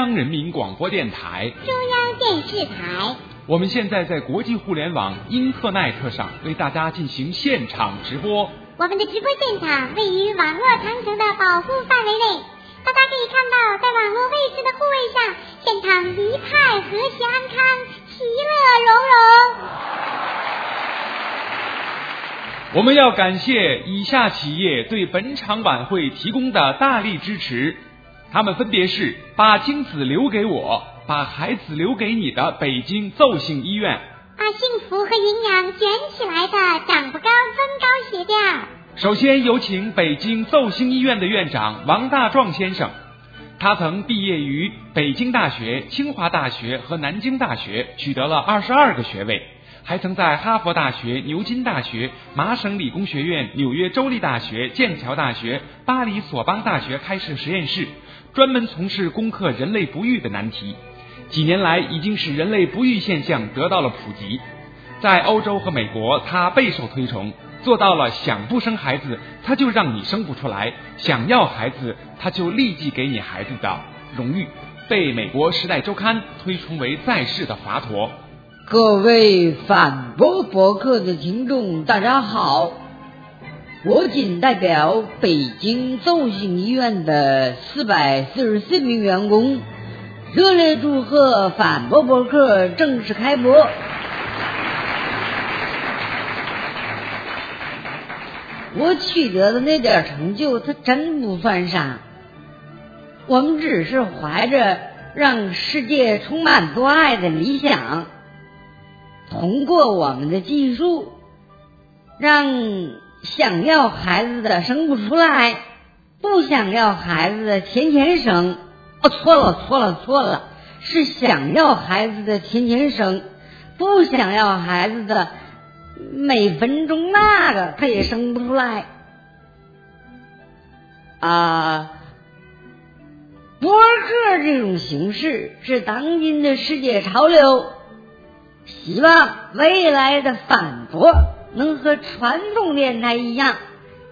中央人民广播电台、中央电视台。我们现在在国际互联网英特奈特上为大家进行现场直播。我们的直播现场位于网络长城的保护范围内，大家可以看到，在网络位置的护卫上，现场一派和谐安康，其乐融融。我们要感谢以下企业对本场晚会提供的大力支持，他们分别是把精子留给我，把孩子留给你的北京奏兴医院。把幸福和营养卷起来的长不高增高鞋垫。首先有请北京奏兴医院的院长王大壮先生，他曾毕业于北京大学、清华大学和南京大学，取得了二十二个学位，还曾在哈佛大学、牛津大学、麻省理工学院、纽约州立大学、剑桥大学、巴黎索邦大学开设实验室，专门从事攻克人类不育的难题。几年来，已经使人类不育现象得到了普及。在欧洲和美国，他备受推崇，做到了想不生孩子，他就让你生不出来；想要孩子，他就立即给你孩子的荣誉，被美国《时代周刊》推崇为在世的华佗。各位反驳博客的听众，大家好，我仅代表北京奏兴医院的四百四十四名员工。热烈祝贺反驳博客正式开播！我取得的那点成就，它真不算啥。我们只是怀着让世界充满多爱的理想，通过我们的技术，让想要孩子的生不出来，不想要孩子的天天生。哦，错了，错了，错了，是想要孩子的天天生，不想要孩子的每分钟那个他也生不出来啊。博客这种形式是当今的世界潮流，希望未来的反驳能和传统电台一样，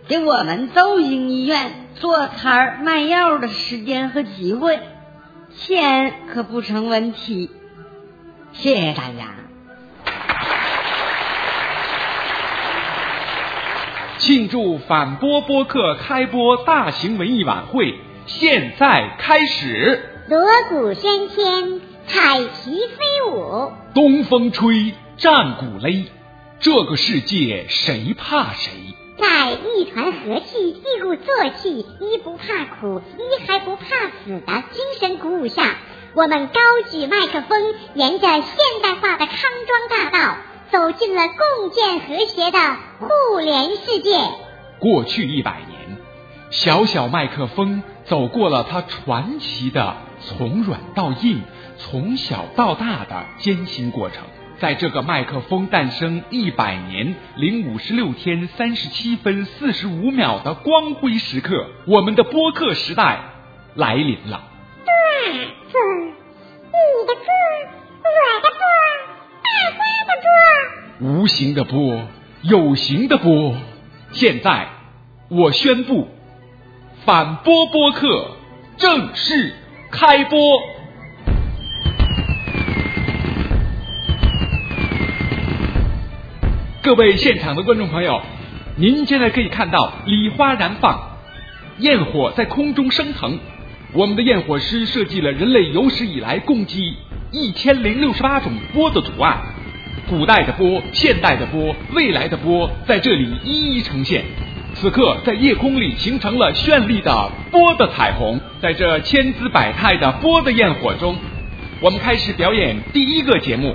给我们邹兴医院。做摊儿卖药的时间和机会，钱可不成问题。谢谢大家。庆祝反播播客开播大型文艺晚会现在开始。锣鼓喧天，彩旗飞舞，东风吹，战鼓擂，这个世界谁怕谁？在一团和气、一鼓作气、一不怕苦、一还不怕死的精神鼓舞下，我们高举麦克风，沿着现代化的康庄大道，走进了共建和谐的互联世界。过去一百年，小小麦克风走过了它传奇的从软到硬、从小到大的艰辛过程。在这个麦克风诞生一百年零五十六天三十七分四十五秒的光辉时刻，我们的播客时代来临了。播，你的播，我的播，大家的播，无形的波，有形的波。现在，我宣布，反播播客正式开播。各位现场的观众朋友，您现在可以看到礼花燃放，焰火在空中升腾。我们的焰火师设计了人类有史以来共计一千零六十八种波的图案，古代的波、现代的波、未来的波在这里一一呈现。此刻，在夜空里形成了绚丽的波的彩虹。在这千姿百态的波的焰火中，我们开始表演第一个节目。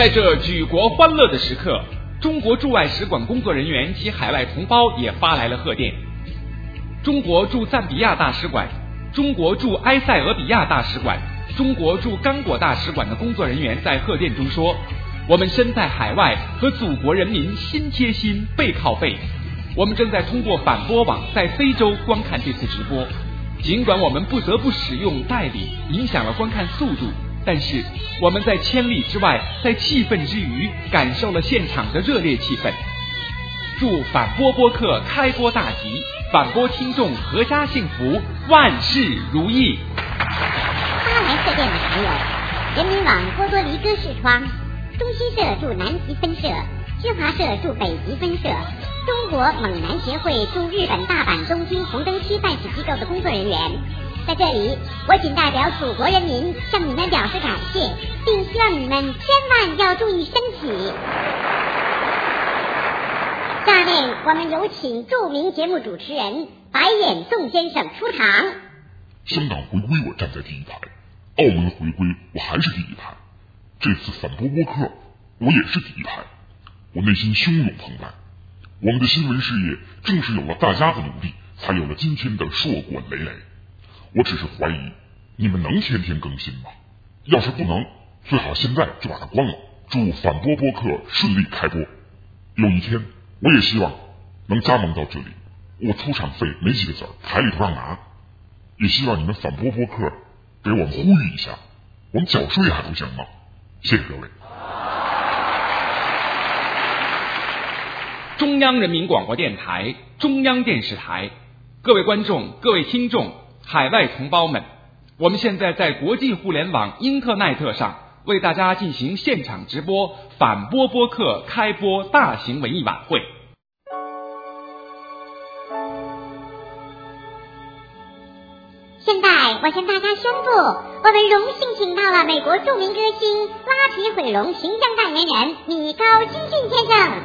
在这举国欢乐的时刻，中国驻外使馆工作人员及海外同胞也发来了贺电。中国驻赞比亚大使馆、中国驻埃塞俄比亚大使馆、中国驻刚果大使馆的工作人员在贺电中说：“我们身在海外，和祖国人民心贴心、背靠背。我们正在通过反播网在非洲观看这次直播。尽管我们不得不使用代理，影响了观看速度。”但是我们在千里之外，在气愤之余，感受了现场的热烈气氛。祝反播播客开播大吉，反播听众阖家幸福，万事如意。发来贺电的还有：人民网波多黎各视窗、中新社驻南极分社、新华社驻北极分社、中国猛男协会驻日本大阪、东京红灯区办事机构的工作人员。在这里，我仅代表祖国人民向你们表示感谢，并希望你们千万要注意身体。下面我们有请著名节目主持人白眼宋先生出场。香港回归，我站在第一排；澳门回归，我还是第一排。这次反播播客，我也是第一排。我内心汹涌澎湃。我们的新闻事业正是有了大家的努力，才有了今天的硕果累累。我只是怀疑，你们能天天更新吗？要是不能，最好现在就把它关了。祝反播播客顺利开播。有一天，我也希望能加盟到这里。我出场费没几个子儿，台里头让拿。也希望你们反播播客给我们呼吁一下，我们缴税还不行吗？谢谢各位。中央人民广播电台、中央电视台，各位观众、各位听众。海外同胞们，我们现在在国际互联网英特奈特上为大家进行现场直播反播播客开播大型文艺晚会。现在我向大家宣布，我们荣幸请到了美国著名歌星拉皮毁容形象代言人米高基俊先生，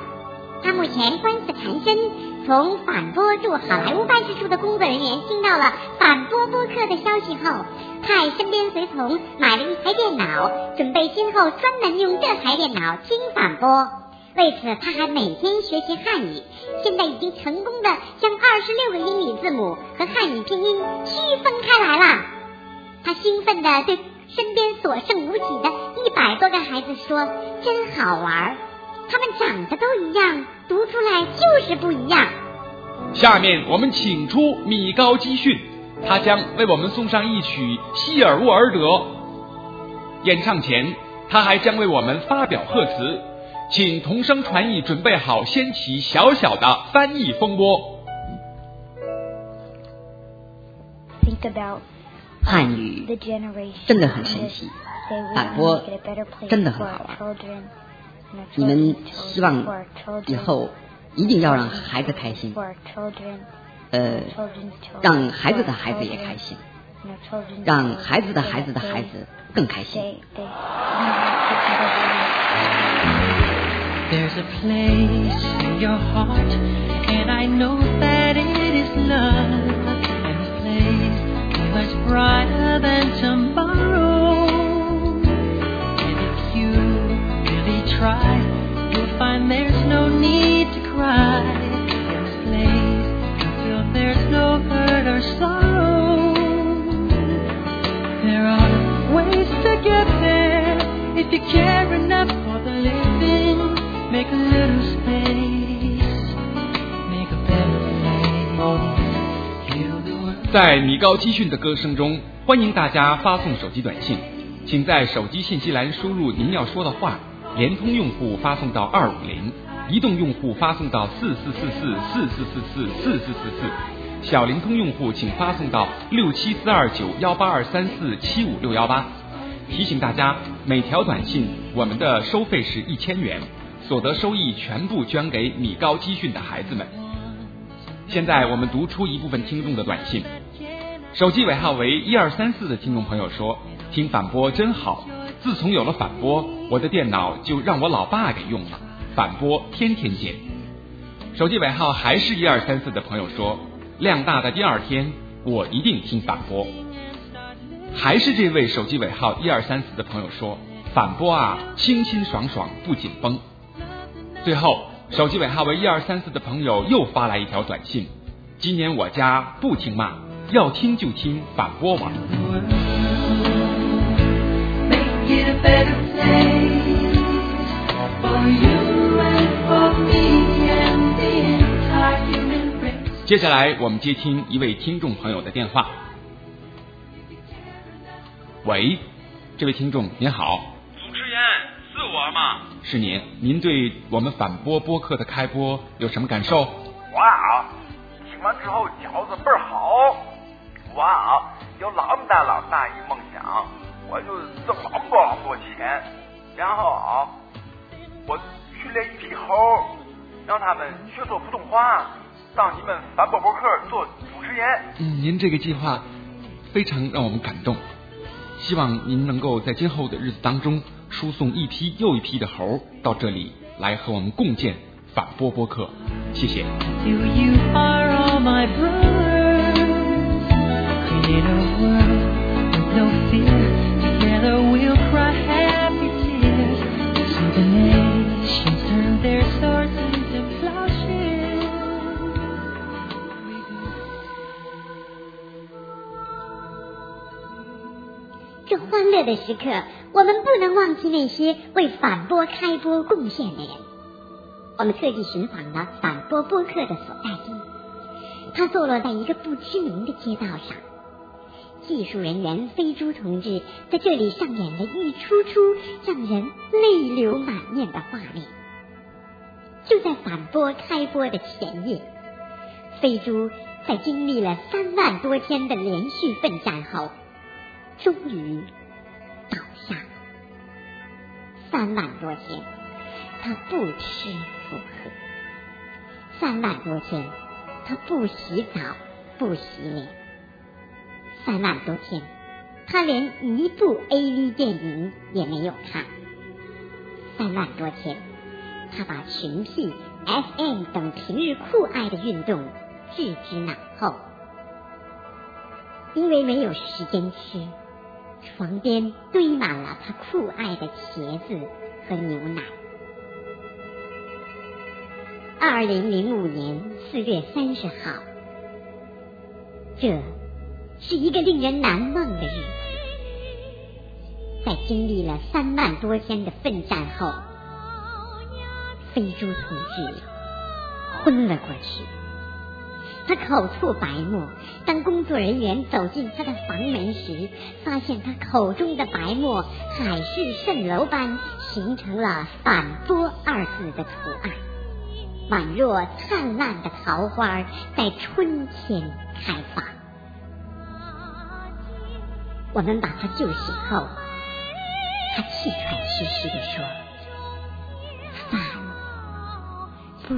他目前官司缠身。从反播驻好莱坞办事处的工作人员听到了反播播客的消息后，派身边随从买了一台电脑，准备今后专门用这台电脑听反播。为此，他还每天学习汉语，现在已经成功的将二十六个英语字母和汉语拼音区分开来了。他兴奋的对身边所剩无几的一百多个孩子说：“真好玩，他们长得都一样。”读出来就是不一样。下面我们请出米高基逊，他将为我们送上一曲《希尔沃尔德》。演唱前，他还将为我们发表贺词，请同声传译准备好，掀起小小的翻译风波。Think about 汉语真的很神奇，反播真的很好玩。你们希望以后一定要让孩子开心，呃，让孩子的孩子也开心，让孩子的孩子的孩子更开心。try, you'll find there's no need to cry. In this place, you feel there's no hurt or sorrow. There are ways to get there if you care enough for the living. Make a little space, make a better place. 在米高基逊的歌声中，欢迎大家发送手机短信，请在手机信息栏输入您要说的话。 联通用户发送到二五零，移动用户发送到四四四四四四四四四四四四，小灵通用户请发送到六七四二九幺八二三四七五六幺八。提醒大家，每条短信我们的收费是一千元，所得收益全部捐给米高基训的孩子们。现在我们读出一部分听众的短信，手机尾号为一二三四的听众朋友说：“听反播真好。”自从有了反播，我的电脑就让我老爸给用了。反播天天见。手机尾号还是一二三四的朋友说，量大的第二天，我一定听反播。还是这位手机尾号一二三四的朋友说，反播啊，清清爽爽不紧绷。最后，手机尾号为一二三四的朋友又发来一条短信：今年我家不听骂，要听就听反播网。接下来，我们接听一位听众朋友的电话。喂，这位听众您好，主持人是我吗？是您，您对我们反播播客的开播有什么感受？哇啊，听完之后饺子倍儿好。哇啊，有老大老大一梦想，我就挣老多老多钱，然后啊，我训练一批猴，让他们学说普通话。当你们反播博客做主持人。嗯，您这个计划非常让我们感动，希望您能够在今后的日子当中输送一批又一批的猴到这里来和我们共建反播播客，谢谢。欢乐的时刻，我们不能忘记那些为反播开播贡献的人。我们特地寻访了反播播客的所在地，它坐落在一个不知名的街道上。技术人员飞猪同志在这里上演了一出出让人泪流满面的画面。就在反播开播的前夜，飞猪在经历了三万多天的连续奋战后。终于。三万多天，他不吃不喝；三万多天，他不洗澡不洗脸；三万多天，他连一部 A.V. 电影也没有看；三万多天，他把群 P、S.M. 等平日酷爱的运动置之脑后，因为没有时间吃。床边堆满了他酷爱的茄子和牛奶。二零零五年四月三十号，这是一个令人难忘的日子。在经历了三万多天的奋战后，飞猪同志昏了过去。他口吐白沫，当工作人员走进他的房门时，发现他口中的白沫海市蜃楼般形成了“反波”二字的图案，宛若灿烂的桃花在春天开放。我们把他救醒后，他气喘吁吁地说：“反播。”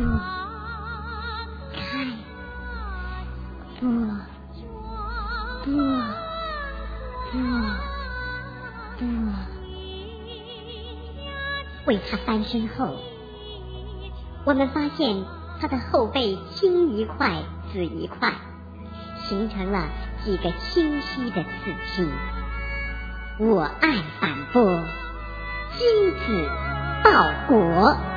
不不不不！为他翻身后，我们发现他的后背青一块紫一块，形成了几个清晰的刺青。我爱反驳，君子报国。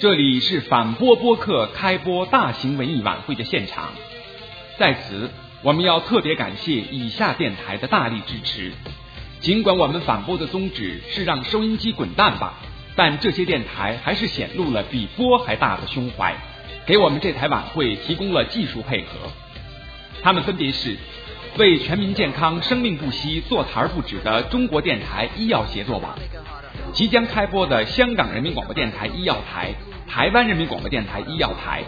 这里是反播播客开播大型文艺晚会的现场，在此我们要特别感谢以下电台的大力支持。尽管我们反播的宗旨是让收音机滚蛋吧，但这些电台还是显露了比播还大的胸怀，给我们这台晚会提供了技术配合。他们分别是为全民健康生命不息坐台不止的中国电台医药协作网，即将开播的香港人民广播电台医药台。台湾人民广播电台医药台。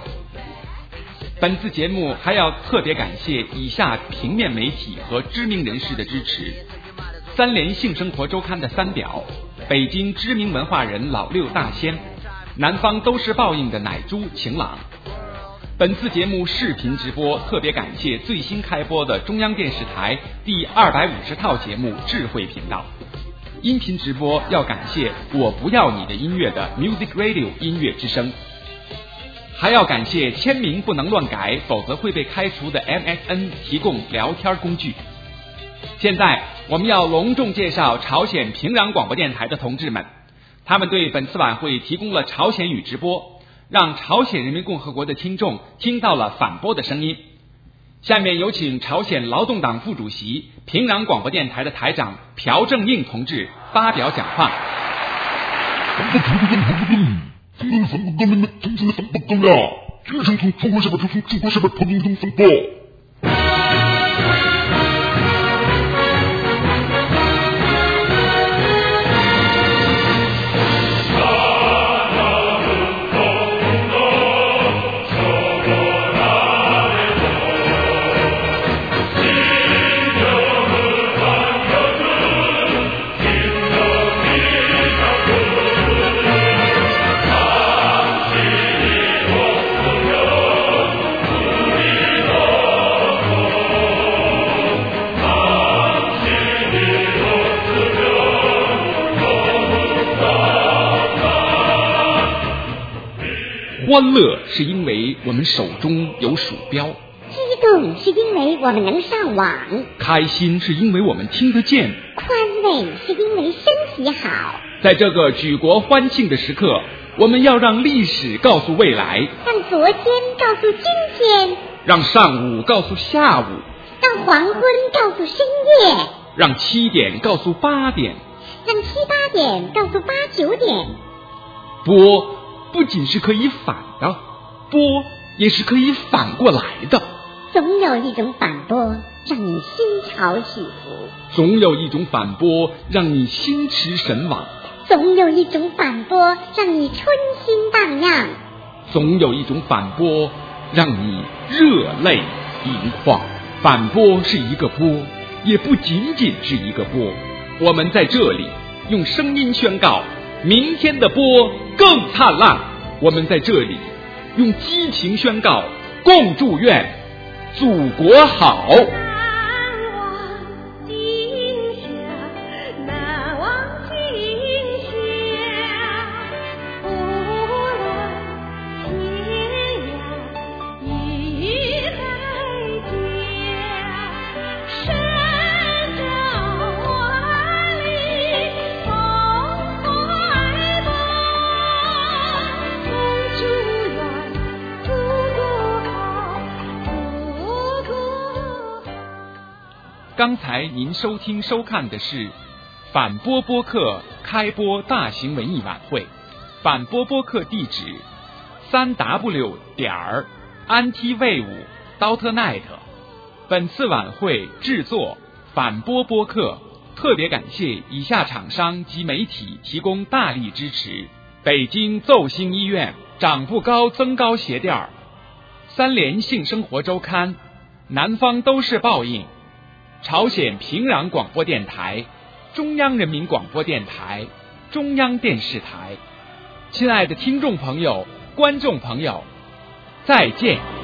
本次节目还要特别感谢以下平面媒体和知名人士的支持：三联性生活周刊的三表，北京知名文化人老六大仙，南方都市报应的奶猪晴朗。本次节目视频直播，特别感谢最新开播的中央电视台第二百五十套节目智慧频道。音频直播要感谢我不要你的音乐的 Music Radio 音乐之声，还要感谢签名不能乱改，否则会被开除的 MSN 提供聊天工具。现在我们要隆重介绍朝鲜平壤广播电台的同志们，他们对本次晚会提供了朝鲜语直播，让朝鲜人民共和国的听众听到了反播的声音。下面有请朝鲜劳动党副主席、平壤广播电台的台长朴正印同志发表讲话。欢乐是因为我们手中有鼠标，激动是因为我们能上网，开心是因为我们听得见，宽慰是因为身体好。在这个举国欢庆的时刻，我们要让历史告诉未来，让昨天告诉今天，让上午告诉下午，让黄昏告诉深夜，让七点告诉八点，让七八点告诉八九点。播。不仅是可以反的，波也是可以反过来的。总有一种反波让你心潮起伏，总有一种反波让你心驰神往，总有一种反波让你春心荡漾，总有一种反波让你热泪盈眶。反波是一个波，也不仅仅是一个波。我们在这里用声音宣告。明天的波更灿烂，我们在这里用激情宣告，共祝愿祖国好。刚才您收听收看的是反播播客开播大型文艺晚会。反播播客地址：三 w 点儿 antwave dot net。本次晚会制作反播播客，特别感谢以下厂商及媒体提供大力支持：北京奏星医院、长不高增高鞋垫儿、三联性生活周刊、南方都市报应。朝鲜平壤广播电台、中央人民广播电台、中央电视台，亲爱的听众朋友、观众朋友，再见。